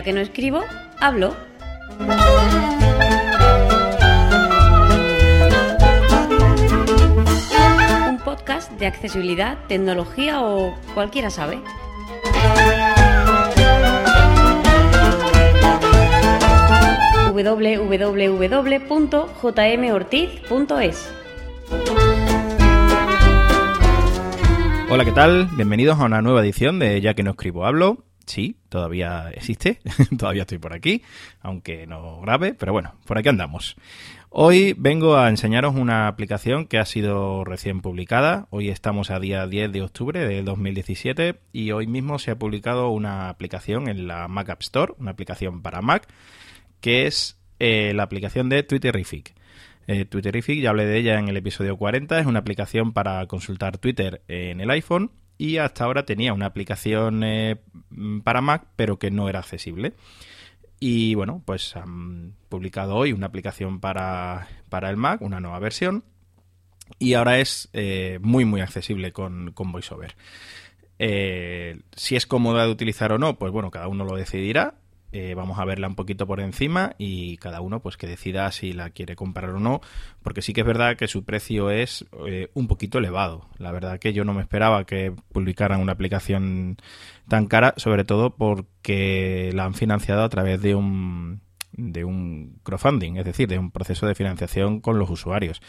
ya que no escribo, hablo. Un podcast de accesibilidad, tecnología o cualquiera sabe. www.jmortiz.es Hola, ¿qué tal? Bienvenidos a una nueva edición de Ya que no escribo hablo. Sí, todavía existe, todavía estoy por aquí, aunque no grave, pero bueno, por aquí andamos. Hoy vengo a enseñaros una aplicación que ha sido recién publicada. Hoy estamos a día 10 de octubre de 2017 y hoy mismo se ha publicado una aplicación en la Mac App Store, una aplicación para Mac, que es eh, la aplicación de Twitterific. Eh, Twitterific, ya hablé de ella en el episodio 40, es una aplicación para consultar Twitter en el iPhone y hasta ahora tenía una aplicación eh, para Mac, pero que no era accesible. Y bueno, pues han publicado hoy una aplicación para, el Mac, una nueva versión, y ahora es eh, muy, muy accesible con, con VoiceOver. si es cómoda de utilizar o no, pues bueno, cada uno lo decidirá. Eh, vamos a verla un poquito por encima y cada uno pues que decida si la quiere comprar o no, porque sí que es verdad que su precio es eh, un poquito elevado. La verdad que yo no me esperaba que publicaran una aplicación tan cara, sobre todo porque la han financiado a través de un de un crowdfunding, es decir, de un proceso de financiación con los usuarios.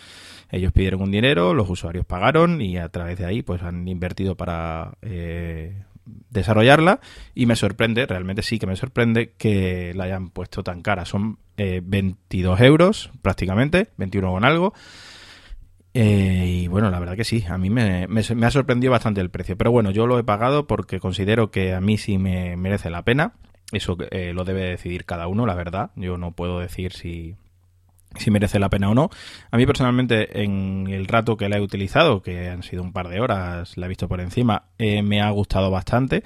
Ellos pidieron un dinero, los usuarios pagaron y a través de ahí pues han invertido para eh, desarrollarla y me sorprende, realmente sí que me sorprende que la hayan puesto tan cara. Son 22 eh, euros prácticamente, 21 con algo. Eh, y bueno, la verdad que sí, a mí me, ha sorprendido bastante el precio. Pero bueno, yo lo he pagado porque considero que a mí sí me merece la pena. Eso eh, lo debe decidir cada uno, la verdad. Yo no puedo decir si, si merece la pena o no. A mí personalmente, en el rato que la he utilizado, que han sido un par de horas, la he visto por encima, eh, me ha gustado bastante.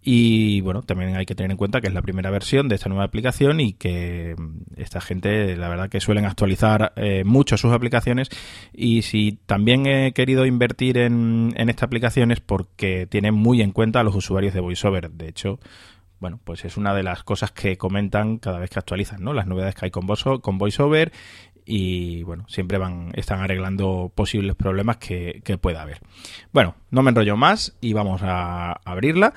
Y bueno, también hay que tener en cuenta que es la primera versión de esta nueva aplicación y que mm, esta gente, la verdad que suelen actualizar eh, mucho sus aplicaciones. Y si también he querido invertir en, en esta aplicación es porque tiene muy en cuenta a los usuarios de VoiceOver. De hecho, bueno, pues es una de las cosas que comentan cada vez que actualizan, ¿no? Las novedades que hay con, con VoiceOver y bueno, siempre van, están arreglando posibles problemas que, pueda haber. Bueno, no me enrollo más y vamos a abrirla,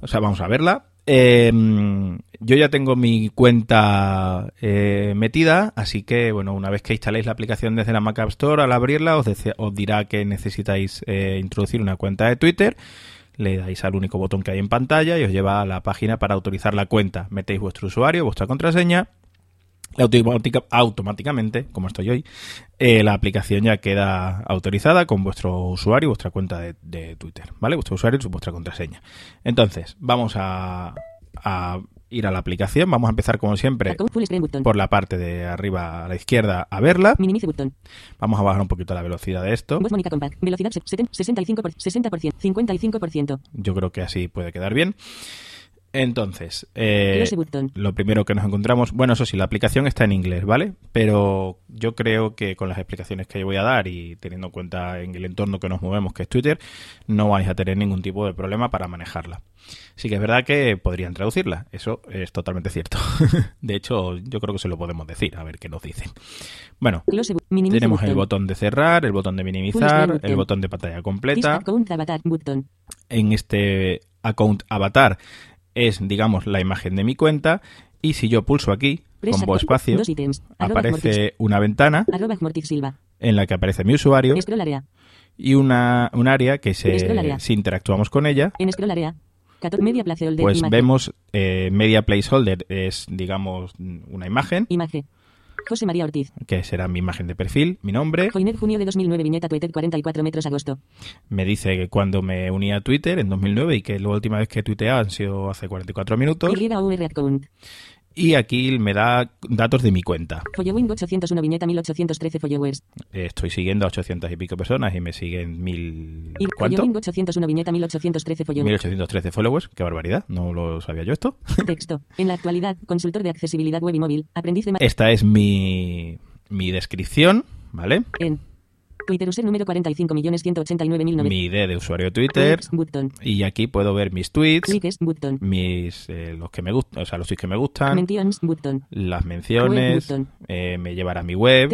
o sea, vamos a verla. Em, yo ya tengo mi cuenta eh, metida, así que bueno, una vez que instaléis la aplicación desde la Mac App Store, al abrirla os, os dirá que necesitáis eh, introducir una cuenta de Twitter le dais al único botón que hay en pantalla y os lleva a la página para autorizar la cuenta. Metéis vuestro usuario, vuestra contraseña, automáticamente, como estoy hoy, eh, la aplicación ya queda autorizada con vuestro usuario y vuestra cuenta de, Twitter, ¿vale? Vuestro usuario y vuestra contraseña. Entonces, vamos a ir a la aplicación. Vamos a empezar como siempre por la parte de arriba a la izquierda a verla. Vamos a bajar un poquito la velocidad de esto. Velocidad 65%, 60%, 55%. Yo creo que así puede quedar bien. Entonces, eh, lo primero que nos encontramos, bueno, eso sí, la aplicación está en inglés, ¿vale? Pero yo creo que con las explicaciones que voy a dar y teniendo en cuenta en el entorno que nos movemos, que es Twitter, no vais a tener ningún tipo de problema para manejarla. Sí que es verdad que podrían traducirla, eso es totalmente cierto. de hecho, yo creo que se lo podemos decir, a ver qué nos dicen. Bueno, tenemos el botón de cerrar, el botón de minimizar, el botón de pantalla completa. En este account avatar es, digamos, la imagen de mi cuenta y si yo pulso aquí, con voz espacio, aparece una ventana en la que aparece mi usuario y una, un área que se, si interactuamos con ella, pues vemos eh, media placeholder es, digamos, una imagen. Imagen. José María Ortiz. Que será mi imagen de perfil, mi nombre. Joiner, junio de 2009, viñeta Twitter, 44 metros, agosto. Me dice que cuando me uní a Twitter en 2009 y que la última vez que tuiteé han sido hace 44 minutos. Y aquí me da datos de mi cuenta. Following 801 viñeta 1813 followers. Estoy siguiendo a 800 y pico personas y me siguen mil... Y ¿Cuánto? Following 801 viñeta 1813 followers. 1813 followers. Qué barbaridad. No lo sabía yo esto. Texto. En la actualidad, consultor de accesibilidad web y móvil. Aprendiz de... Esta es mi, mi descripción, ¿vale? En Twitter user número 45.189.900. mi ID de usuario de Twitter button. y aquí puedo ver mis tweets, Likes, button. mis eh, los que me gustan, o sea, los tweets que me gustan, Mentions, button. las menciones, Web eh, me llevará a mi web,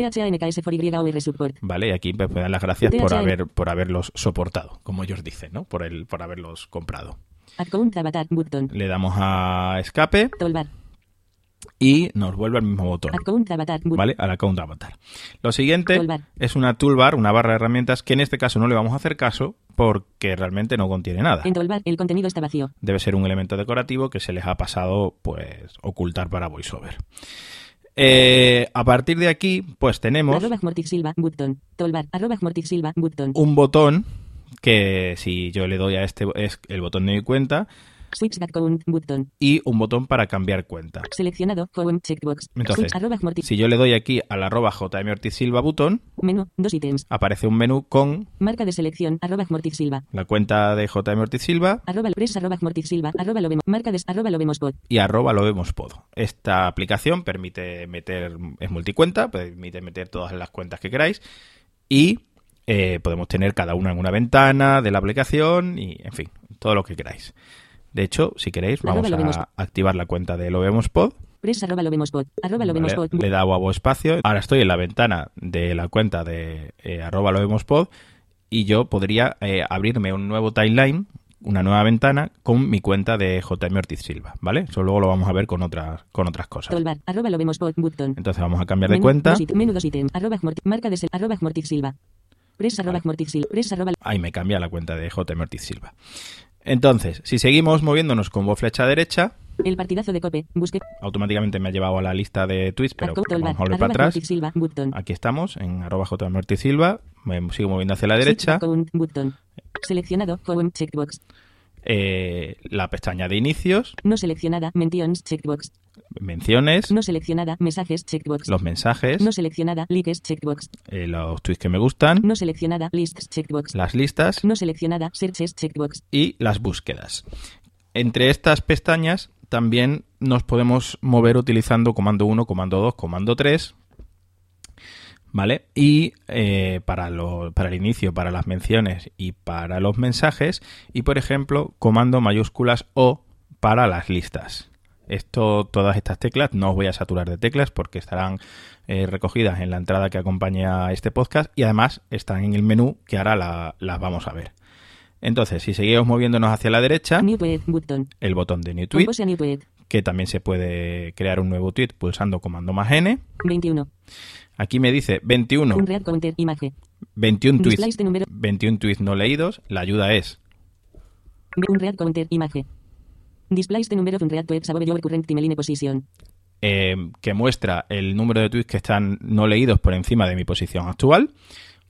support. ¿vale? Y aquí pues, me dan las gracias por haber por haberlos soportado, como ellos dicen, ¿no? Por el por haberlos comprado. Account avatar, button. Le damos a escape Toolbar. Y nos vuelve al mismo botón. ¿Vale? Al account avatar. Lo siguiente Toolbar. es una toolbar, una barra de herramientas que en este caso no le vamos a hacer caso porque realmente no contiene nada. En Toolbar, el contenido está vacío. Debe ser un elemento decorativo que se les ha pasado, pues, ocultar para VoiceOver. Eh, a partir de aquí, pues tenemos Silva, button. Toolbar, Silva, button. un botón que si yo le doy a este es el botón de mi cuenta Switch back count, button. y un botón para cambiar cuenta. Seleccionado, home, checkbox. Entonces, Switch. Si yo le doy aquí al arroba JM Ortiz Silva botón, Menú, dos ítems. aparece un menú con Marca de selección, arroba Mortic Silva. la cuenta de JM Ortiz Silva Arroba press, arroba Mortic Silva. Arroba lo vemos. Marca de, arroba lo vemos pod. y arroba lo vemos pod. Esta aplicación permite meter, es multicuenta, permite meter todas las cuentas que queráis y eh, podemos tener cada una en una ventana de la aplicación y, en fin, todo lo que queráis. De hecho, si queréis, vamos a activar la cuenta de lo vemos pod. Press, arroba lo vemos pod. Arroba lo vemos Vale, pod. Le he dado a espacio. Ahora estoy en la ventana de la cuenta de eh, arroba lo vemos pod y yo podría eh, abrirme un nuevo timeline, una nueva ventana con mi cuenta de JM Ortiz Silva, ¿vale? Eso luego lo vamos a ver con otras, con otras cosas. Toolbar, arroba lo vemos pod, button. Entonces vamos a cambiar de Menú, cuenta. dos it- menú dos ítems. Arroba. Marca de sel, arroba Mortic Silva. Press, arroba Mortic Silva. Press, arroba Ahí me cambia la cuenta de JM Ortiz Silva. Entonces, si seguimos moviéndonos con voz flecha derecha, El partidazo de cope. Busque. automáticamente me ha llevado a la lista de tweets, pero vamos a volver para atrás. Silva. Aquí estamos, en arroba Silva. Me sigo moviendo hacia la derecha. Seleccionado, checkbox. Eh, la pestaña de inicios, No seleccionada, mentions, checkbox. menciones, No seleccionada, mensajes, checkbox. los mensajes, No seleccionada, likes, checkbox. eh, los tweets que me gustan, No seleccionada, lists, checkbox. las listas No seleccionada, searches, checkbox. y las búsquedas. Entre estas pestañas también nos podemos mover utilizando comando 1, comando 2, comando 3. ¿Vale? Y eh, para, lo- para el inicio, para las menciones y para los mensajes. Y por ejemplo, comando mayúsculas O para las listas. Esto, todas estas teclas, no os voy a saturar de teclas porque estarán eh, recogidas en la entrada que acompaña a este podcast y además están en el menú que ahora la- las vamos a ver. Entonces, si seguimos moviéndonos hacia la derecha, New tweet, button. el botón de Tweet, new tweet. que también se puede crear un nuevo tweet pulsando comando más N. 21. Aquí me dice 21, Un read counter, imagen. 21 tweets, Displays de número. 21 tweets no leídos. La ayuda es Un read counter, imagen. Displays the number of unread tweets above your current timeline position. eh, que muestra el número de tweets que están no leídos por encima de mi posición actual.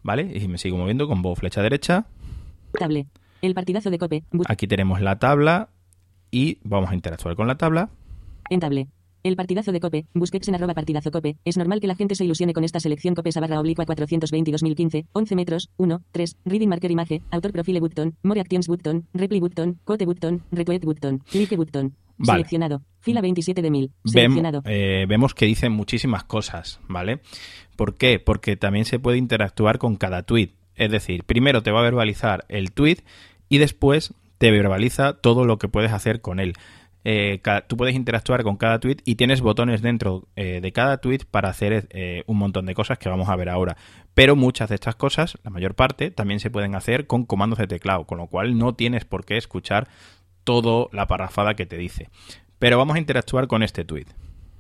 ¿Vale? Y me sigo moviendo con voz flecha derecha. Table. El partidazo de cope. Aquí tenemos la tabla y vamos a interactuar con la tabla. En table. El partidazo de cope. Busquex en arroba partidazo cope. Es normal que la gente se ilusione con esta selección copesa barra oblicua 420-2015. 11 metros. 1. 3. Reading marker imagen. Autor profile button. More actions button. Reply button. Quote button. Retweet button. Click button. Vale. Seleccionado. Fila 27 de 1000. Vem- Seleccionado. eh, vemos que dicen muchísimas cosas, ¿vale? ¿Por qué? Porque también se puede interactuar con cada tweet. Es decir, primero te va a verbalizar el tweet y después te verbaliza todo lo que puedes hacer con él. Eh, tú puedes interactuar con cada tweet y tienes botones dentro eh, de cada tweet para hacer eh, un montón de cosas que vamos a ver ahora. Pero muchas de estas cosas, la mayor parte, también se pueden hacer con comandos de teclado, con lo cual no tienes por qué escuchar toda la parrafada que te dice. Pero vamos a interactuar con este tweet.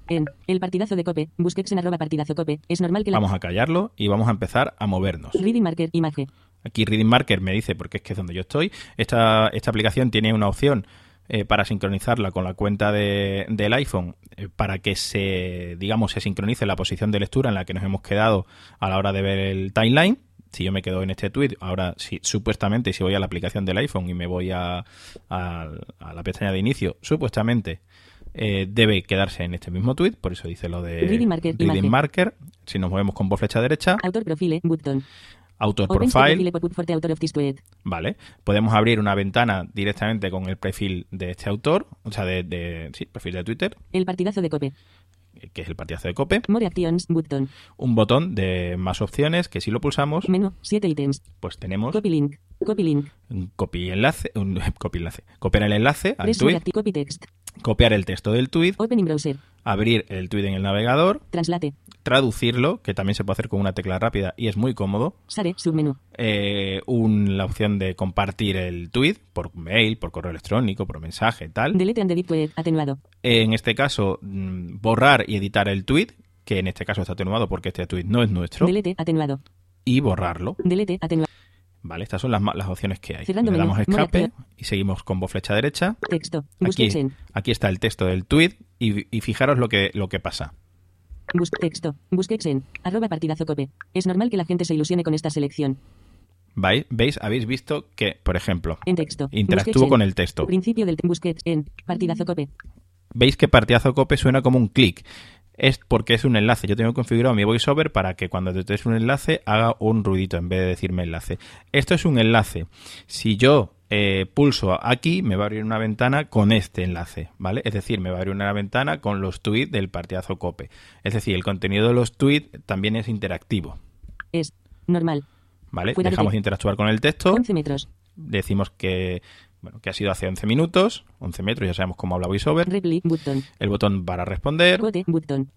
En. El partidazo de cope. Busquex en arroba partidazo cope. Es normal que la. Vamos a callarlo y vamos a empezar a movernos. Reading marker imagen. Aquí Reading Marker me dice, porque es que es donde yo estoy, esta, esta aplicación tiene una opción eh, para sincronizarla con la cuenta de- del iPhone eh, para que se, digamos, se sincronice la posición de lectura en la que nos hemos quedado a la hora de ver el timeline. Si yo me quedo en este tweet, ahora si, supuestamente si voy a la aplicación del iPhone y me voy a, a- a la pestaña de inicio, supuestamente eh, debe quedarse en este mismo tweet, por eso dice lo de Reading marker, Reading marker. Si nos movemos con voz flecha derecha, Autor profile button. The profile. Vale, podemos abrir una ventana directamente con el perfil de este autor, o sea, de, de sí, perfil de Twitter. El partidazo de cope. que es el partidazo de Cope, More Actions, button. un botón de más opciones que si lo pulsamos, Menú, 7 ítems. pues tenemos Copy link. Copy link. un copy enlace, un copy enlace, copiar el enlace al tweet, Copy text. copiar el texto del tweet, Open in browser. abrir el tweet en el navegador, Translate. Traducirlo, que también se puede hacer con una tecla rápida y es muy cómodo, Sare, submenú. eh, un- la opción de compartir el tweet por mail, por correo electrónico, por mensaje, tal. Delete and edit tweet. Atenuado. En este caso, mm, borrar y editar el tweet, que en este caso está atenuado porque este tweet no es nuestro, Delete. Atenuado. y borrarlo. Delete. Atenuado. Vale, estas son las, las opciones que hay. Cerrando Le damos escape Mola- y seguimos con voz flecha derecha. Texto. Aquí, aquí está el texto del tweet y, y fijaros lo que, lo que pasa. Bus texto. Busquets en. Arroba partidazo cope. Es normal que la gente se ilusione con esta selección. ¿Vai- ¿Veis? Habéis visto que, por ejemplo, En texto. interactúo Busquets en. con el texto. Principio del Busquets en. Partidazo cope. veis que partidazo cope suena como un clic. Es porque es un enlace. Yo tengo configurado mi voiceover para que cuando detectes un enlace haga un ruidito en vez de decirme enlace. Esto es un enlace. Si yo eh, pulso aquí, me va a abrir una ventana con este enlace, ¿vale? Es decir, me va a abrir una ventana con los tweets del partidazo cope. Es decir, el contenido de los tweets también es interactivo, Es. Normal. ¿vale? Fuera Dejamos de interactuar con el texto. 11 metros. Decimos que, bueno, que ha sido hace 11 minutos, 11 metros, ya sabemos cómo habla VoiceOver. Reply. Button. El botón para responder. Button.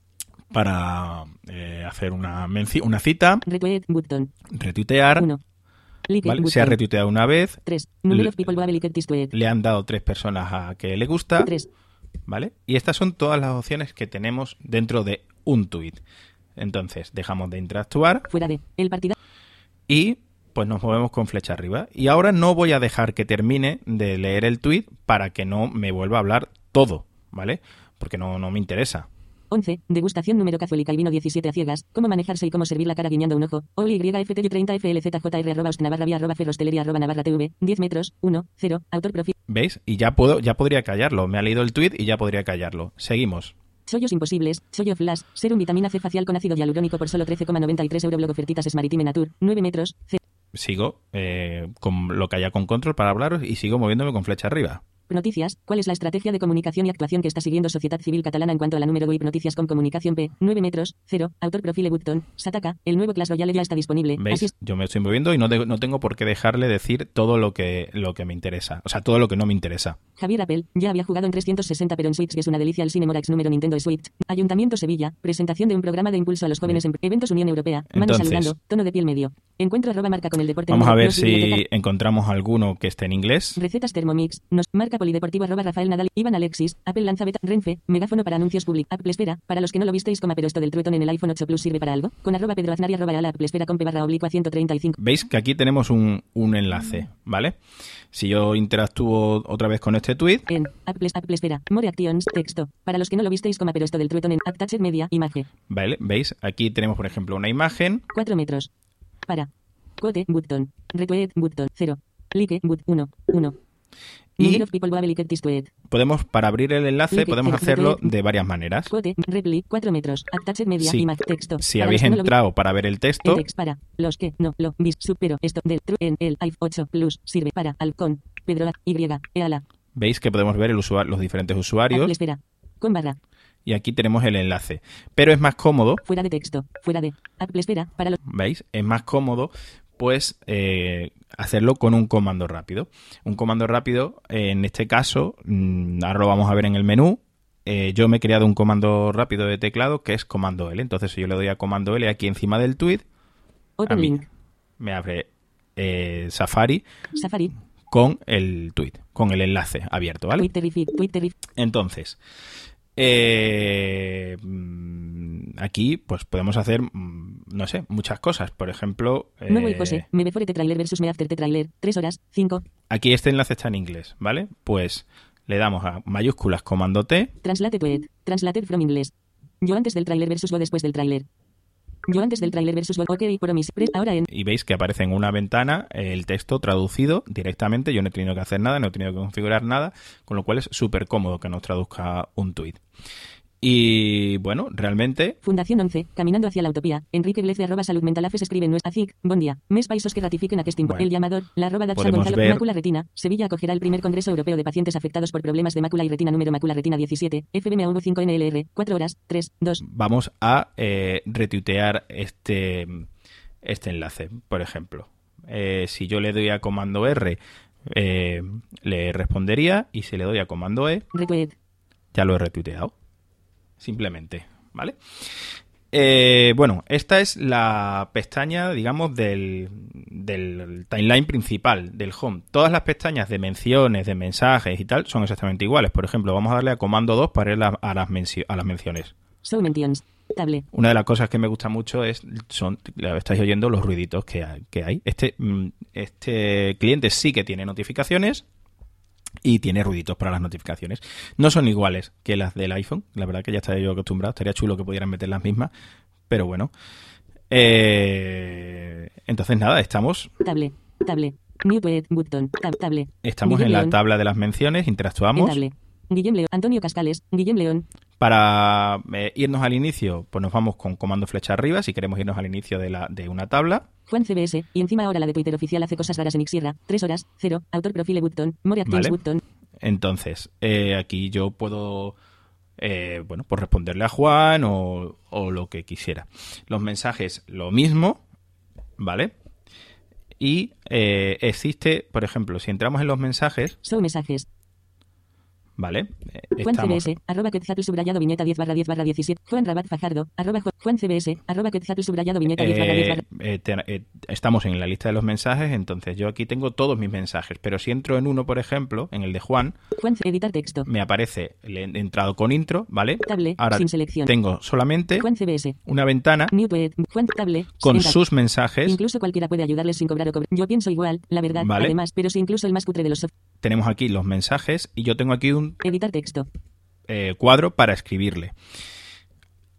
para eh, hacer una, una cita, Retweet. Button. retuitear, 1. Se ha retuiteado una vez, 3. Number Le- han dado tres personas a que le gusta, 3. ¿vale? Y estas son todas las opciones que tenemos dentro de un tweet. Entonces, dejamos de interactuar Fuera de. El partidazo. y pues nos movemos con flecha arriba. Y ahora no voy a dejar que termine de leer el tweet para que no me vuelva a hablar todo, ¿vale? Porque no, no me interesa. 11. Degustación número cazuelica y vino 17 a ciegas. Cómo manejarse y cómo servir la cara guiñando un ojo. OYFTU30FLZJR arroba Austina barra vía arroba ferrostelería arroba Navarra TV. 10 metros. 1. 0. Autor profil. ¿Veis? Y ya puedo, ya podría callarlo. Me ha leído el tweet y ya podría callarlo. Seguimos. Chollos imposibles. Chollo flash. Serum vitamina C facial con ácido hialurónico por solo 13,93 euro. Blog ofertitas es maritime natur. 9 metros. 0. Sigo eh, con lo que haya con control para hablaros y sigo moviéndome con flecha arriba. Noticias. ¿Cuál es la estrategia de comunicación y actuación que está siguiendo Sociedad Civil Catalana en cuanto a la número web Noticias con Comunicación P? 9 metros. 0. Autor profile Button. Sataka. El nuevo Clash Royale ya está disponible. Así ¿Veis? es. Yo me estoy moviendo y no, de- no tengo por qué dejarle decir todo lo que, lo que me interesa. O sea, todo lo que no me interesa. Javier Apple, ya había jugado en 360 pero en Switch que es una delicia el Cine Morax número Nintendo Switch. Ayuntamiento Sevilla, presentación de un programa de impulso a los jóvenes en eventos Unión Europea, mano Entonces- saludando, tono de piel medio. Encuentro arroba marca con el deporte. Vamos a ver si encontramos alguno que esté en inglés. Recetas Thermomix, nos marca polideportivo arroba Rafael Nadal, Iván Alexis, Apple lanza beta, Renfe, megáfono para anuncios públicos, Apple Espera, para los que no lo visteis coma pero esto del truetón en el iPhone 8 Plus sirve para algo, con arroba Pedro Aznar y arroba ala Apple Espera con barra oblicua 135. Veis que aquí tenemos un, un enlace, ¿vale? Si yo interactúo otra vez con este tweet, En Apple, Apple Espera, More Actions, texto, para los que no lo visteis coma pero esto del truetón en Attached Media, imagen, ¿vale? ¿Veis? Aquí tenemos, por ejemplo, una imagen 4 metros. Para. Quote, button. Retweet, button. 0. Like, but, 1. 1. Y- podemos, para abrir el enlace, podemos hacerlo de varias maneras. Quote, reply, 4 metros. Attached media, Sí. imagen, texto. Si habéis entrado para ver el texto, text para los que no lo vis supero esto del true en el iPhone 8 Plus sirve para al con Pedro Y Eala veis que podemos ver el usuario, los diferentes usuarios con barra y aquí tenemos el enlace. Pero es más cómodo, fuera de texto fuera de espera para los ¿veis? Es más cómodo, pues, eh, hacerlo con un comando rápido. Un comando rápido, eh, en este caso, mm, ahora lo vamos a ver en el menú. eh, yo me he creado un comando rápido de teclado que es comando L. Entonces, si yo le doy a comando L aquí encima del tweet, a Open mí link me abre Safari Safari con el tweet, con el enlace abierto, ¿vale? Entonces, eh, mm, aquí pues podemos hacer, mm, no sé, muchas cosas. Por ejemplo, Nuevo y eh, José me before te trailer versus me after te trailer 3 horas 5 aquí este enlace está en inglés, ¿vale? Pues le damos a mayúsculas comando T, Translate tweet. Translated from inglés. Yo antes del tráiler versus go después del tráiler. Yo antes del tráiler versus. Ok, promise. Ahora en. y veis que aparece en una ventana el texto traducido directamente. Yo no he tenido que hacer nada, no he tenido que configurar nada, con lo cual es súper cómodo que nos traduzca un tweet. Y bueno, realmente Fundación 11, Caminando hacia la Utopía. Enrique Glez de arroba Salud Mental Afes escribe en nuestra ACIC. Bon día. Mes países que ratifiquen a Kesting. Bueno. El llamador. La arroba Podemos Gonzalo. ver- Mácula Retina. Sevilla acogerá el primer Congreso Europeo de Pacientes Afectados por Problemas de Mácula y Retina número Mácula Retina 17. FBMAV 5 NLR. 4 horas. 3, 2. vamos a eh, retuitear este, este enlace, por ejemplo. Eh, si yo le doy a comando R, eh, le respondería y si le doy a comando E, Retweet. ya lo he retuiteado. Simplemente, ¿vale? Eh, bueno, esta es la pestaña, digamos, del, del timeline principal, del home. Todas las pestañas de menciones, de mensajes y tal son exactamente iguales. Por ejemplo, vamos a darle a comando 2 para ir a, a las, mencio- a las menciones. Show mentions. Table. Una de las cosas que me gusta mucho es, son, estáis oyendo, los ruiditos que hay. que hay. Este, mm, este cliente sí que tiene notificaciones y tiene ruiditos para las notificaciones. No son iguales que las del iPhone, la verdad que ya estaría yo acostumbrado, estaría chulo que pudieran meter las mismas, pero bueno. Eh, entonces nada, estamos, Table. Table. New. Button. Tab. Table. estamos Guillem en la León. tabla de las menciones, En interactuamos. table. Guillem León. Antonio Cascales. Guillem León. Para eh, irnos al inicio, pues nos vamos con comando flecha arriba, si queremos irnos al inicio de, la, de una tabla. Juan CBS. Y encima ahora la de Twitter oficial hace cosas raras en Xierra. 3 horas. 0. Autor profile Button. More Vale. Button. Entonces, eh, aquí yo puedo, eh, bueno, pues responderle a Juan o, o lo que quisiera. Los mensajes, lo mismo, ¿vale? Y eh, existe, por ejemplo, si entramos en los mensajes, Show mensajes. ¿Vale? Eh, Juan estamos, CBS, arroba subrayado viñeta 10 barra 10 barra 17. Juan Rabat Fajardo, arroba Ju- Juan CBS, arroba subrayado viñeta 10 barra 10 eh, barra. eh, te- eh, estamos en la lista de los mensajes, entonces yo aquí tengo todos mis mensajes, pero si entro en uno, por ejemplo, en el de Juan, Juan editar texto. me aparece, le he entrado con intro, ¿vale? Table, Ahora sin selección. tengo solamente Juan CBS, una ventana new Juan Table, con sus mensajes. Incluso cualquiera puede ayudarles sin cobrar o cobrar. Yo pienso igual, la verdad, Vale. además, pero si incluso el más cutre de los soft. Tenemos aquí los mensajes y yo tengo aquí un Editar texto. eh, cuadro para escribirle.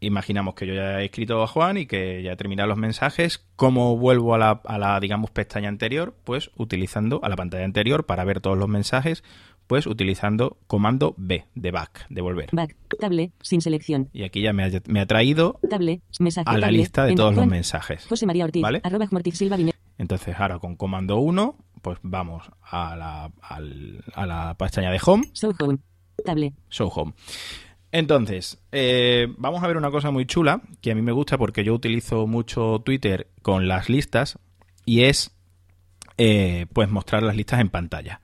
Imaginamos que yo ya he escrito a Juan y que ya he terminado los mensajes. ¿Cómo vuelvo a la, a la, digamos, pestaña anterior? Pues utilizando a la pantalla anterior para ver todos los mensajes, pues utilizando comando B de back, de volver. Back, table, sin selección. Y aquí ya me ha, me ha traído Table, mensaje. a la table, lista de todos los mensajes. José María Ortiz, ¿Vale? arroba Silva. Entonces ahora con comando 1, pues vamos a la, al- a la pestaña de home Show home. Table. Show Home. Entonces, eh, vamos a ver una cosa muy chula que a mí me gusta porque yo utilizo mucho Twitter con las listas y es eh, pues mostrar las listas en pantalla.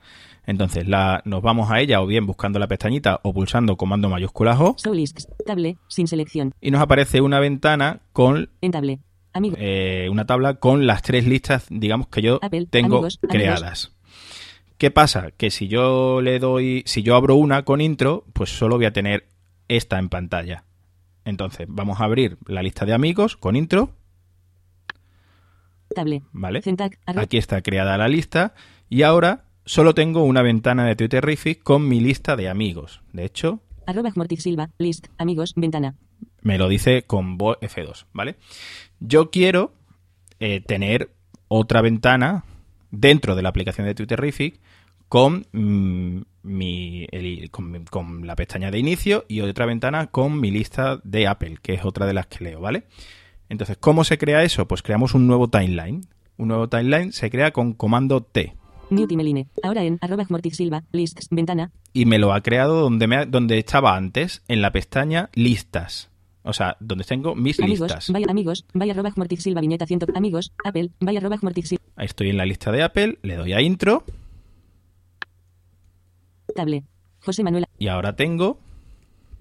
Entonces, la, nos vamos a ella o bien buscando la pestañita o pulsando comando mayúscula O Show lists. Table, sin selección. y nos aparece una ventana con En table. Amigo. eh, una tabla con las tres listas, digamos, que yo Apple, tengo amigos, amigos. creadas. ¿Qué pasa? Que si yo le doy, si yo abro una con intro, pues solo voy a tener esta en pantalla. Entonces, vamos a abrir la lista de amigos con intro, Table. ¿vale? Aquí está creada la lista y ahora solo tengo una ventana de Twitterific con mi lista de amigos. De hecho, Arroba Mortiz Silva, list, amigos, ventana. me lo dice con voz F2, ¿vale? Yo quiero eh, tener otra ventana dentro de la aplicación de Twitterific con, mm, mi, el- con, la pestaña de inicio y otra ventana con mi lista de Apple, que es otra de las que leo, ¿vale? Entonces, ¿cómo se crea eso? Pues creamos un nuevo timeline. Un nuevo timeline se crea con comando T New Timeline. Ahora en arroba Mortiz Silva, lists, ventana. y me lo ha creado donde, me ha- donde estaba antes, en la pestaña listas. O sea, donde tengo mis Amigos, listas. vaya amigos, vaya arroba Silva, viñeta 100. Amigos, Apple, vaya arroba Silva, Ahí estoy en la lista de Apple, le doy a intro table. José Manuel, y ahora tengo,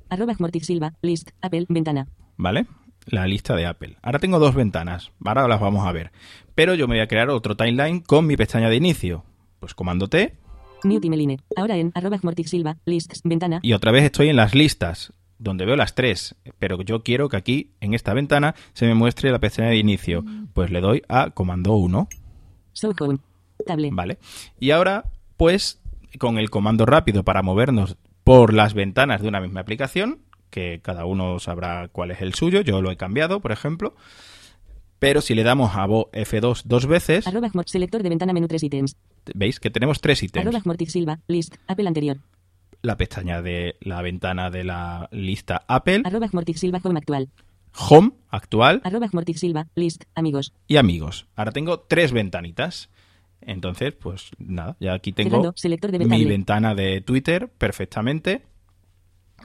arroba Silva, list, Apple, ventana. ¿vale? La lista de Apple. Ahora tengo dos ventanas, ahora las vamos a ver. Pero yo me voy a crear otro timeline con mi pestaña de inicio. Pues comando T New Timeline. Ahora en arroba Silva, lists, ventana. y otra vez estoy en las listas, donde veo las tres. Pero yo quiero que aquí, en esta ventana, se me muestre la pestaña de inicio. Pues le doy a comando 1. Show home. Table. Vale. Y ahora, pues, con el comando rápido para movernos por las ventanas de una misma aplicación, que cada uno sabrá cuál es el suyo, yo lo he cambiado, por ejemplo. Pero si le damos a Vo F2 dos veces, Arroba selector de ventana menú 3 ítems. veis que tenemos tres ítems. Arroba Silva, list, Apple anterior. La pestaña de la ventana de la lista Apple, Arroba Silva Home actual. Home actual Arroba Mortis Silva. List. Amigos. y Amigos. Ahora tengo tres ventanitas. Entonces, pues nada, ya aquí tengo Cerrando. Selector de mi ventana de Twitter perfectamente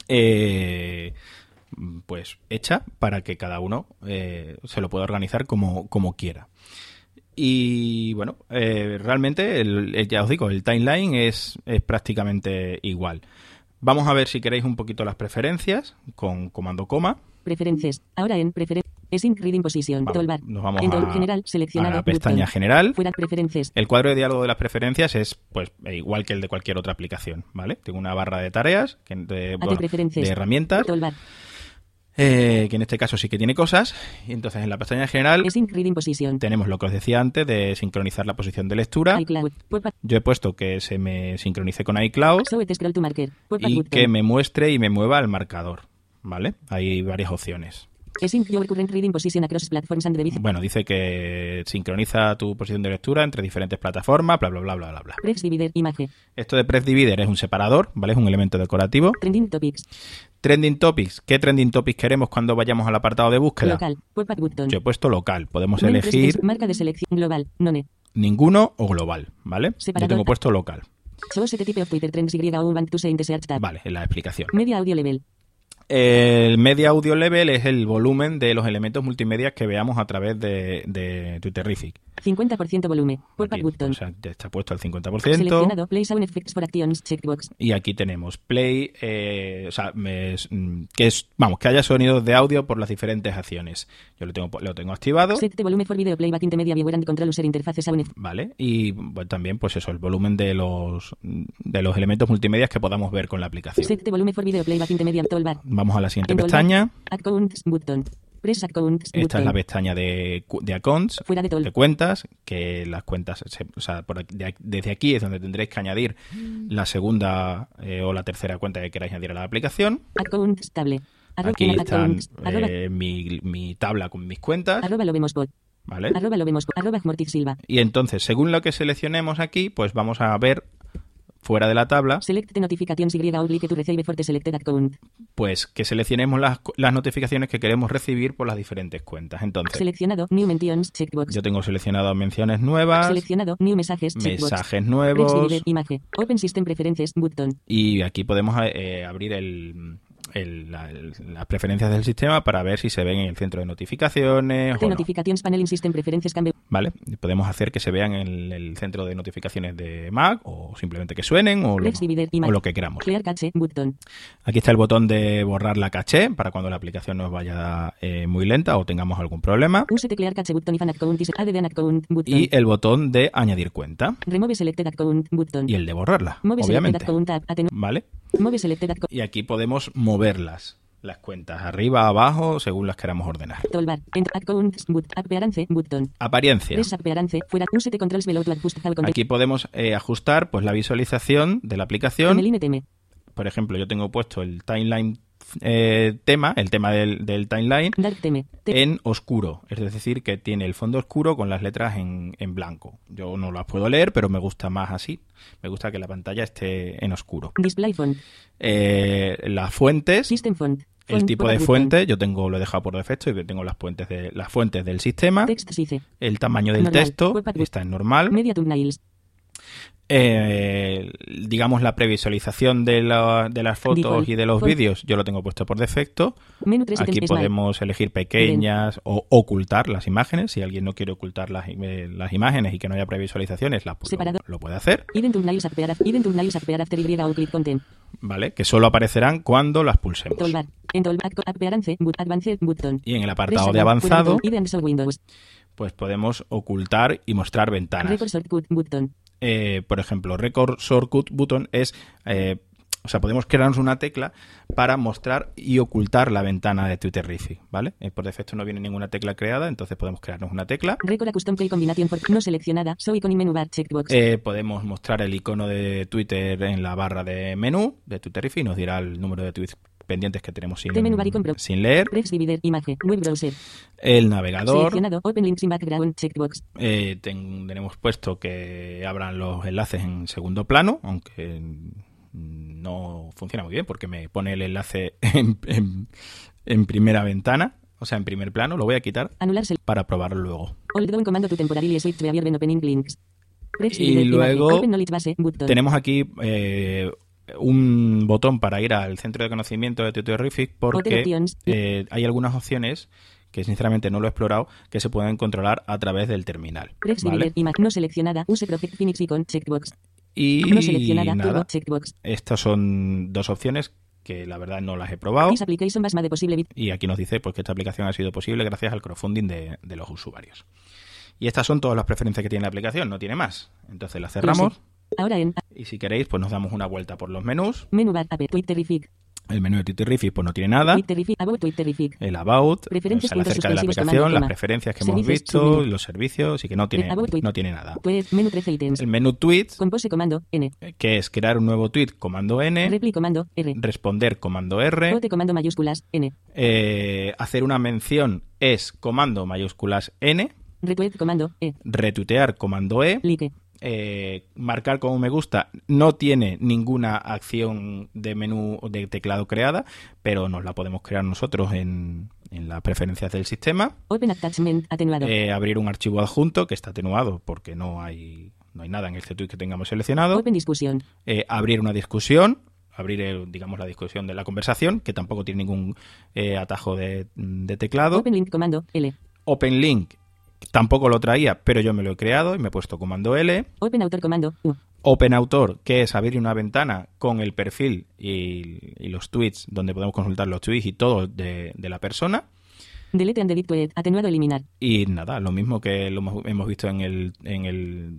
eh, pues hecha para que cada uno eh, se lo pueda organizar como, como quiera. Y bueno, eh, realmente, el- ya os digo, el timeline es, es prácticamente igual. Vamos a ver si queréis un poquito las preferencias con comando coma. Preferencias. Ahora en preferencias. Sync Reading Position. Vamos, nos vamos a- general. Seleccionado. a la pestaña general. Fuera preferencias. El cuadro de diálogo de las preferencias es pues igual que el de cualquier otra aplicación, ¿vale? Tengo una barra de tareas, bueno, de herramientas, Toolbar. Eh, que en este caso sí que tiene cosas. Y entonces en la pestaña general tenemos lo que os decía antes de sincronizar la posición de lectura. iCloud. Yo he puesto que se me sincronice con iCloud y que me muestre y me mueva el marcador, ¿vale? Hay varias opciones. Bueno, dice que sincroniza tu posición de lectura entre diferentes plataformas, bla, bla, bla, bla, bla, bla. Press divider. Imagen. Esto de Press Divider es un separador, ¿vale? Es un elemento decorativo. Trending topics. Trending Topics. ¿Qué Trending Topics queremos cuando vayamos al apartado de búsqueda? Local. Button. Yo he puesto local. Podemos elegir space, Marca de selección global. None. ninguno o global, ¿vale? Yo tengo puesto local. Show set type of Twitter trends y o want to say in the search tab. Vale, es la explicación. Media audio level. El Media Audio Level es el volumen de los elementos multimedia que veamos a través de, de Twitterific. 50% volumen. Pop-up Aquí, button. o sea, ya está puesto al 50%. Seleccionado. Play sound effects for actions. Checkbox. Y aquí tenemos play, eh, o sea, mm, que es, vamos, que haya sonidos de audio por las diferentes acciones. Yo lo tengo, lo tengo activado. Set the volume for video playback intermedia viewer and control user interface sound effects. ¿Vale? Y pues, también, pues eso, el volumen de los, de los elementos multimedia que podamos ver con la aplicación. Set the volume for video playback intermedia toolbar. Vamos a la siguiente pestaña. Accounts button. Press accounts Esta es la pestaña de, de accounts, Fuera de cuentas, que las cuentas, se- o sea, por aquí- de aquí- desde aquí es donde tendréis que añadir la segunda eh, o la tercera cuenta que queráis añadir a la aplicación. Accounts table. Arroba, Aquí. Arroba, eh, mi, mi tabla con mis cuentas, arroba lo vemos bot. ¿vale? Arroba lo vemos bot. Arroba Silva. Y entonces, según lo que seleccionemos aquí, pues vamos a ver fuera de la tabla, Select notifications y oblique to receive for the selected account. pues que seleccionemos las, las notificaciones que queremos recibir por las diferentes cuentas. Entonces, Seleccionado. New mentions. Checkbox. yo tengo seleccionado menciones nuevas, Seleccionado. New mensajes. Checkbox. mensajes nuevos. Imagen. Open system preferences. Button. y aquí podemos eh, abrir el, el- la- el- las preferencias del sistema para ver si se ven en el centro de notificaciones The o no, notifications panel system preferences can be ¿vale? Podemos hacer que se vean en el centro de notificaciones de Mac o simplemente que suenen o lo, o lo que queramos. Clear cache. Button. Aquí está el botón de borrar la caché para cuando la aplicación nos vaya eh, muy lenta o tengamos algún problema. Clear cache button account account. Button. Y el botón de añadir cuenta Remove selected account. Button. y el de borrarla, Move obviamente. account. Aten- ¿Vale? Move selected. Y aquí podemos moverlas, las cuentas, arriba, abajo, según las queramos ordenar. Apariencia. Aquí podemos eh, ajustar pues la visualización de la aplicación. Por ejemplo, yo tengo puesto el timeline eh, tema, el tema del, del timeline, en oscuro. Es decir, que tiene el fondo oscuro con las letras en, en blanco. Yo no las puedo leer, pero me gusta más así. Me gusta que la pantalla esté en oscuro. Display font. Eh, las fuentes, System font. el Font tipo de fuente, yo tengo lo he dejado por defecto y tengo las fuentes de las fuentes del sistema. Text. El tamaño del Normal. texto está en normal. Media thumbnails. Eh, digamos la previsualización de, la- de las fotos Default. y de los vídeos yo lo tengo puesto por defecto. Menú 3 aquí podemos elegir pequeñas o ocultar las imágenes. Si alguien no quiere ocultar las, eh, las imágenes y que no haya previsualizaciones las, lo, Separado. lo puede hacer. Vale que solo aparecerán cuando las pulsemos. Y en el apartado de avanzado pues podemos ocultar y mostrar ventanas. Eh, por ejemplo, Record Shortcut Button es, eh, o sea, podemos crearnos una tecla para mostrar y ocultar la ventana de Twitterific, ¿vale? Eh, por defecto no viene ninguna tecla creada, entonces podemos crearnos una tecla. Record custom key combination for no seleccionada. Show icon y menú bar checkbox. Eh, podemos mostrar el icono de Twitter en la barra de menú de Twitterific, nos dirá el número de tweets pendientes que tenemos sin, sin leer. Imagen. Web browser. el navegador. Open links in background. Checkbox. Eh, ten- tenemos puesto que abran los enlaces en segundo plano, aunque no funciona muy bien porque me pone el enlace en, en- en primera ventana, o sea, en primer plano. Lo voy a quitar Anularse. para probarlo luego. Y luego. Tenemos aquí eh, un botón para ir al centro de conocimiento de Tutorific porque eh, hay algunas opciones que sinceramente no lo he explorado que se pueden controlar a través del terminal. ¿vale? No seleccionada. Use Project Phoenix icon checkbox. Y No seleccionada. Turbo nada, checkbox. estas son dos opciones que la verdad no las he probado. Y aquí nos dice pues, que esta aplicación ha sido posible gracias al crowdfunding de, de los usuarios. Y estas son todas las preferencias que tiene la aplicación, no tiene más. Entonces la cerramos Ahora en y si queréis pues nos damos una vuelta por los menús. menú bar Twitterific. El menú de Tutorific pues no tiene nada. Twitterific. About Twitterific. el about, Preferencias, o sea, la puntos cerca de la aplicación, las preferencias que hemos visto, los servicios y que no tiene, About tweet. no tiene nada. Tweet. Menú 13 ítems. El menú tweets, Compose comando N. que es crear un nuevo tweet, comando N, Repli comando R. responder, comando R, Vote comando mayúsculas N. eh, hacer una mención es comando mayúsculas N, Retweet comando E. retuitear, comando E, Like. Eh, marcar como me gusta no tiene ninguna acción de menú o de teclado creada, pero nos la podemos crear nosotros en, en las preferencias del sistema. Open attachment atenuado. Eh, abrir un archivo adjunto que está atenuado porque no hay, no hay nada en este tweet que tengamos seleccionado. Open discusión. Eh, abrir una discusión, abrir, el- digamos, la discusión de la conversación, que tampoco tiene ningún atajo de, de teclado. Open link comando L. Open Link tampoco lo traía, pero yo me lo he creado y me he puesto comando L. Open autor comando U. Open Autor, que es abrir una ventana con el perfil y, y los tweets, donde podemos consultar los tweets y todo de, de la persona. Delete and delete tweet. Atenuado eliminar. Y nada, lo mismo que lo hemos- visto en el, en el,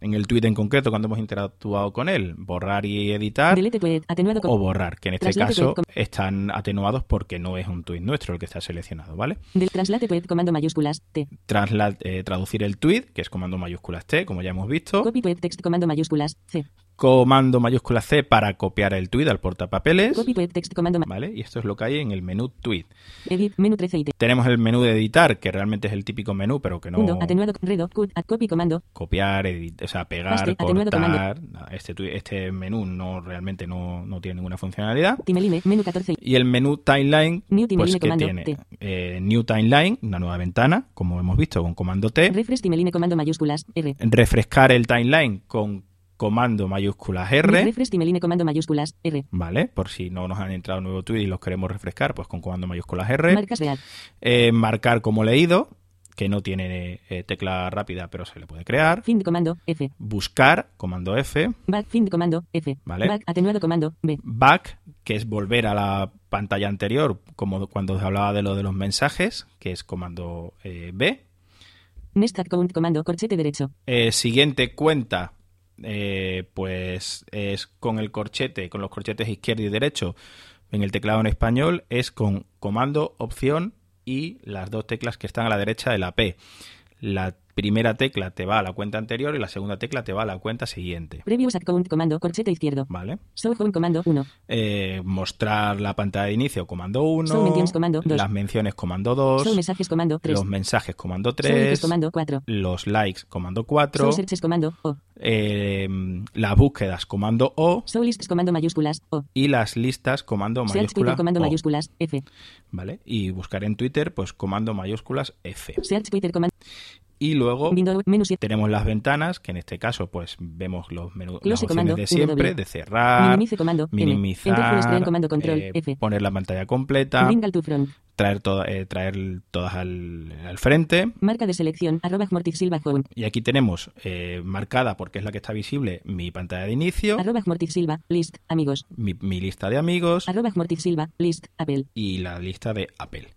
en el tweet en concreto cuando hemos interactuado con él. Borrar y editar Delete tweet. Atenuado o borrar, que en este caso tweet están atenuados porque no es un tweet nuestro el que está seleccionado, ¿vale? Del translate tweet comando mayúsculas T. Trasla- eh, traducir el tweet, que es comando mayúsculas T, como ya hemos visto. Copy tweet text comando mayúsculas C. Comando mayúscula C para copiar el tweet al portapapeles. Copy tweet text comando. Y esto es lo que hay en el menú tweet. edit menú 13 ítems. Tenemos el menú de editar, que realmente es el típico menú, pero que no. Atenuado redo cut at copy comando. copiar, edit- o sea, pegar, Paste, cortar. Este, este menú no realmente no, no tiene ninguna funcionalidad. Timeline menú 14. Y el menú timeline, New pues timeline que comando tiene eh, New Timeline, una nueva ventana, como hemos visto con comando T. Refresh timeline comando mayúsculas R. refrescar el timeline con comando mayúsculas R. Refresh timeline comando mayúsculas R. ¿Vale? Por si no nos han entrado nuevo tweet y los queremos refrescar, pues con comando mayúsculas R. Marcas real. Eh, marcar como leído, que no tiene eh, tecla rápida, pero se le puede crear. Fin de comando F. Buscar, comando F. Back fin de comando F. Vale. Back atenuado comando B. Back, que es volver a la pantalla anterior, como cuando os hablaba de lo de los mensajes, que es comando eh, B. Next account comando corchete derecho. Siguiente cuenta, eh, pues es con el corchete, con los corchetes izquierdo y derecho en el teclado en español, es con comando, opción y las dos teclas que están a la derecha de la P. La primera tecla te va a la cuenta anterior y la segunda tecla te va a la cuenta siguiente. Previous account comando corchete izquierdo. ¿Vale? Show home comando 1. Eh, mostrar la pantalla de inicio, comando 1. Show mentions, comando dos. Las menciones, comando 2. Show mensajes comando 3. Los mensajes, comando Show 3. likes comando 4. Los likes, comando 4. Show searches comando O. eh, las búsquedas comando O Show lists comando mayúsculas O. y las listas comando mayúsculas Twitter comando O, mayúsculas F. ¿vale? Y buscar en Twitter pues comando mayúsculas F. Search Twitter comando Y luego Windows menú 7. tenemos las ventanas, que en este caso pues vemos los menús, las opciones de W. siempre, de cerrar, Minimice comando. Enter minimizar, comando control eh, F. poner la pantalla completa, to traer, toda- eh, traer todas al, al frente. Marca de selección arroba Silva home. Y aquí tenemos eh, marcada, porque es la que está visible, mi pantalla de inicio, Arroba Silva list amigos. mi, mi lista de amigos Arroba Silva list Apple. y la lista de Apple,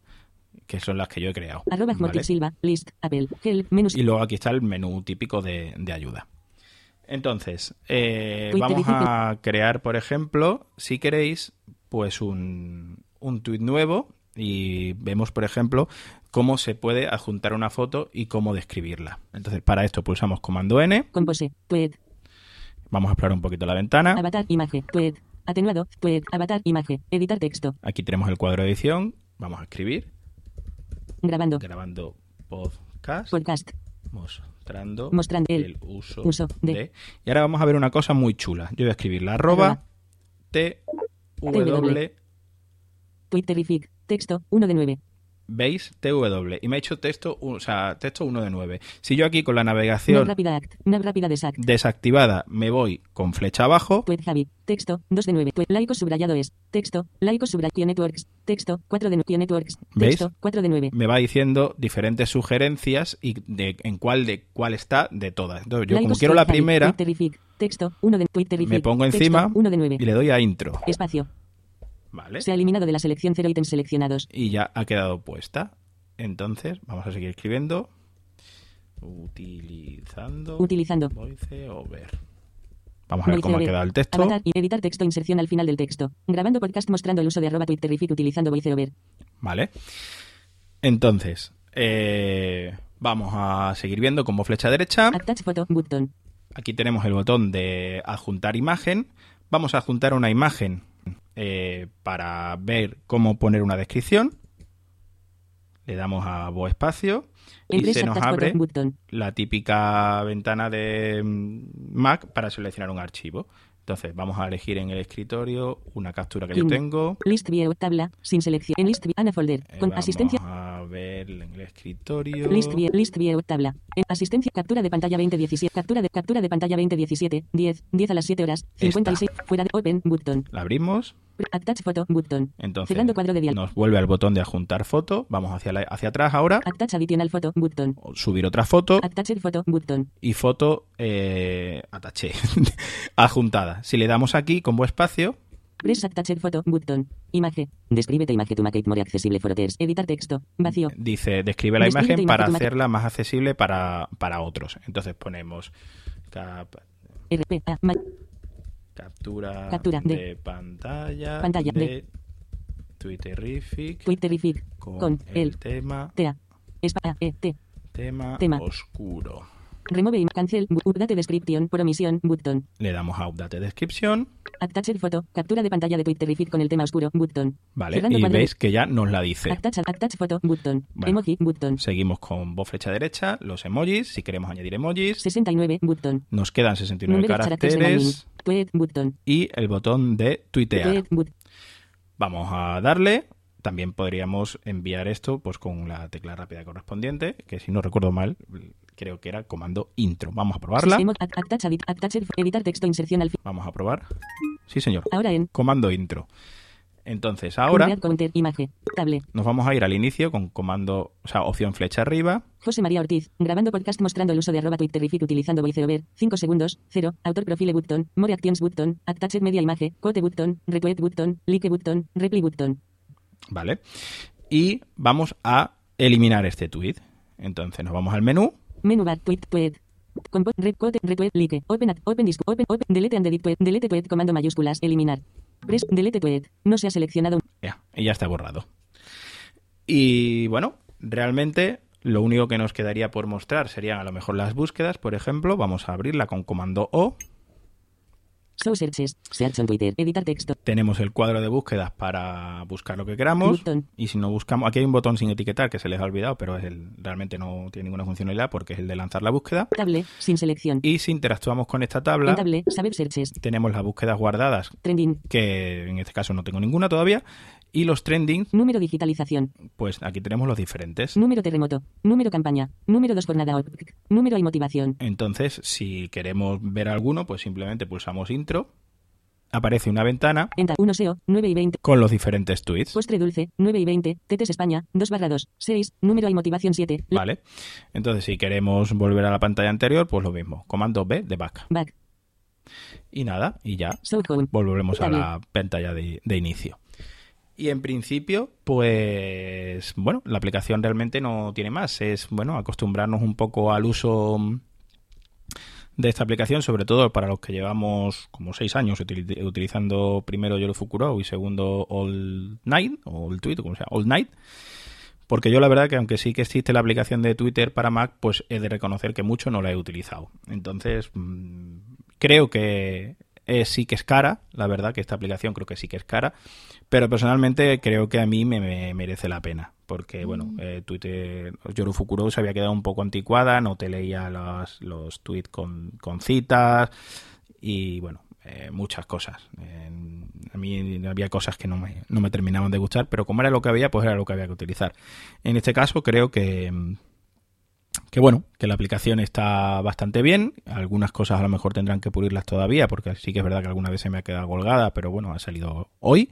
que son las que yo he creado. Arroba ¿vale? Silva list Apple. Help menú Y luego aquí está el menú típico de, de ayuda. Entonces, eh, vamos a crear, por ejemplo, si queréis, pues un, un tweet nuevo y vemos, por ejemplo, cómo se puede adjuntar una foto y cómo describirla. Entonces, para esto pulsamos comando N, Compose. Tweet. vamos a explorar un poquito la ventana. Avatar imagen. Tweet. Atenuado. Tweet. Avatar imagen. Editar texto. Aquí tenemos el cuadro de edición, vamos a escribir, Grabando. grabando podcast. Podcast. mostrando, Mostrando el el uso, uso de. de. Y ahora vamos a ver una cosa muy chula. Yo voy a escribir la arroba Arroba. T W, Twitterific. Texto 1 de 9. ¿Veis? TW. Y me ha hecho texto, o sea, texto 1 de 9. Si yo aquí con la Nav navegación rápida act. Rápida de sac. desactivada me voy con flecha abajo, Tweet Javi. Texto 2 de 9. Tweet laico subrayado es. Texto. Laico subrayado Networks. Texto 4 de 9. Networks. ¿Veis? Texto 4 de 9. me va diciendo diferentes sugerencias y de, en cuál de cuál está de todas. Entonces, yo como quiero la Javi. primera. Texto 1 de me pongo Texto, encima 1 de 9. y le doy a intro. Espacio. ¿Vale? Se ha eliminado de la selección 0 ítems seleccionados. Y ya ha quedado puesta. Entonces, vamos a seguir escribiendo. Utilizando Utilizando. VoiceOver. Vamos a ver cómo ha quedado el texto. Avatar y editar texto inserción al final del texto. Grabando podcast mostrando el uso de arroba Twitterific utilizando VoiceOver. Vale. Entonces, eh, vamos a seguir viendo como flecha derecha. Attach photo button. Aquí tenemos el botón de adjuntar imagen. Vamos a adjuntar una imagen eh, para ver cómo poner una descripción. Le damos a Bo espacio y se nos abre la típica ventana de mm, Mac para seleccionar un archivo. Entonces vamos a elegir en el escritorio una captura que yo tengo. List view tabla sin selección. En list view Ana folder Eh, con vamos asistencia. a ver en el escritorio. List view, list view tabla. En asistencia captura de pantalla 2017. Captura de captura de pantalla 2017. 10 10 a las 7 horas. 56 fuera de open button. La abrimos. Attach photo button. Entonces Cerrando cuadro de diálogo. nos vuelve al botón de adjuntar foto. Vamos hacia, la- hacia atrás ahora. Attach adicional photo button. Subir otra foto. Attached photo button. y foto eh, ataché, adjuntada. Si le damos aquí como espacio, Press attached photo button. Imagen. Descríbete imagen tu maquette more accesible photos. Editar texto. Vacío. dice describe la Describe imagen para hacerla más accesible para, para otros. Entonces ponemos cap- RP. Captura, Captura de, de pantalla, pantalla de, de Twitterific Twitterific. con, Con el, el tema, TA. Espa E, T. tema, tema. oscuro. Remove cancel. Update description. Por omisión. Button. Le damos a Update Description, Attached photo. Captura de pantalla de Twitterific con el tema oscuro. Button. ¿vale? Cerrando Y veis que ya nos la dice. Attach, attach photo. Button. Bueno. Emoji. Button. Seguimos con voz flecha derecha, los emojis, si queremos añadir emojis. 69. Button. Nos quedan 69 Número caracteres Tweet. Button. y el botón de tuitear. Tweet. But. Vamos a darle. También podríamos enviar esto pues con la tecla rápida correspondiente, que si no recuerdo mal, creo que era comando intro. Vamos a probarla. Editar texto. Inserción al. Vamos a probar. Sí, señor. Ahora en. Comando intro. Entonces, ahora. Imagen. Table. nos vamos a ir al inicio con comando, o sea, opción flecha arriba. José María Ortiz, grabando podcast mostrando el uso de arroba Twitterific utilizando VoiceOver, 5 segundos, 0, autor profile button, more actions button, attached media image, quote button, retweet button, like button, reply button. ¿Vale? Y vamos a eliminar este tweet. Entonces nos vamos al menú. Menu bar, tweet, tweet. Compo, red, quote, retweet, like, open, at, open, disco, open, open, delete and edit tweet, delete tweet, comando mayúsculas, eliminar. Press, delete tweet, no se ha seleccionado. Ya, y ya está borrado. Y bueno, realmente lo único que nos quedaría por mostrar serían a lo mejor las búsquedas, por ejemplo. Vamos a abrirla con comando O. Show searches, search on Twitter, editar texto, Tenemos el cuadro de búsquedas para buscar lo que queramos. Botón. Y si no buscamos, aquí hay un botón sin etiquetar que se les ha olvidado, pero es el, realmente no tiene ninguna funcionalidad porque es el de lanzar la búsqueda. table, sin selección. Y si interactuamos con esta tabla, table, saber searches, tenemos las búsquedas guardadas, trending, que en este caso no tengo ninguna todavía. Y los trending, número digitalización, pues aquí tenemos los diferentes. número terremoto, número campaña, número 2 jornada número y motivación. Entonces, si queremos ver alguno, pues simplemente pulsamos intro. Aparece una ventana Enta 1 SEO, 9 y 20. con los diferentes tweets. Postre dulce, 9 y 20. Tetes España, 2 barra 2. 6. Número y motivación 7. La- Vale. Entonces, si queremos volver a la pantalla anterior, pues lo mismo. Comando B de back. Back. Y nada, y ya volvemos a la pantalla de, de inicio. Y en principio, pues bueno, la aplicación realmente no tiene más. Es bueno acostumbrarnos un poco al uso de esta aplicación, sobre todo para los que llevamos como seis años util- utilizando primero Yoro Fukuro y segundo All Night, o All Tweet, como sea, All Night. Porque yo la verdad que aunque sí que existe la aplicación de Twitter para Mac, pues he de reconocer que mucho no la he utilizado. Entonces, mm, creo que es, sí que es cara, la verdad que esta aplicación creo que sí que es cara, pero personalmente creo que a mí me, me merece la pena, porque bueno, eh, Twitter, Yoru Fukuro se había quedado un poco anticuada, no te leía los, los tweets con, con citas y bueno, eh, muchas cosas. En- mí había cosas que no me, no me terminaban de gustar, pero como era lo que había, pues era lo que había que utilizar. En este caso creo que, que bueno, que la aplicación está bastante bien. Algunas cosas a lo mejor tendrán que pulirlas todavía, porque sí que es verdad que alguna vez se me ha quedado colgada, pero bueno, ha salido hoy.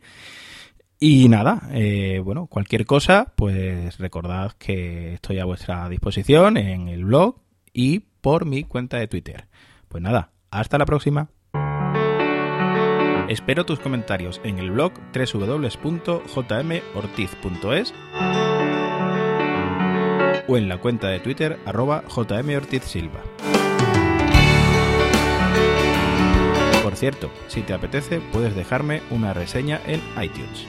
Y nada, eh, bueno, cualquier cosa, pues recordad que estoy a vuestra disposición en el blog y por mi cuenta de Twitter. Pues nada, hasta la próxima. Espero tus comentarios en el blog www.jmortiz.es o en la cuenta de Twitter arroba jmortizsilva. Por cierto, si te apetece, puedes dejarme una reseña en iTunes.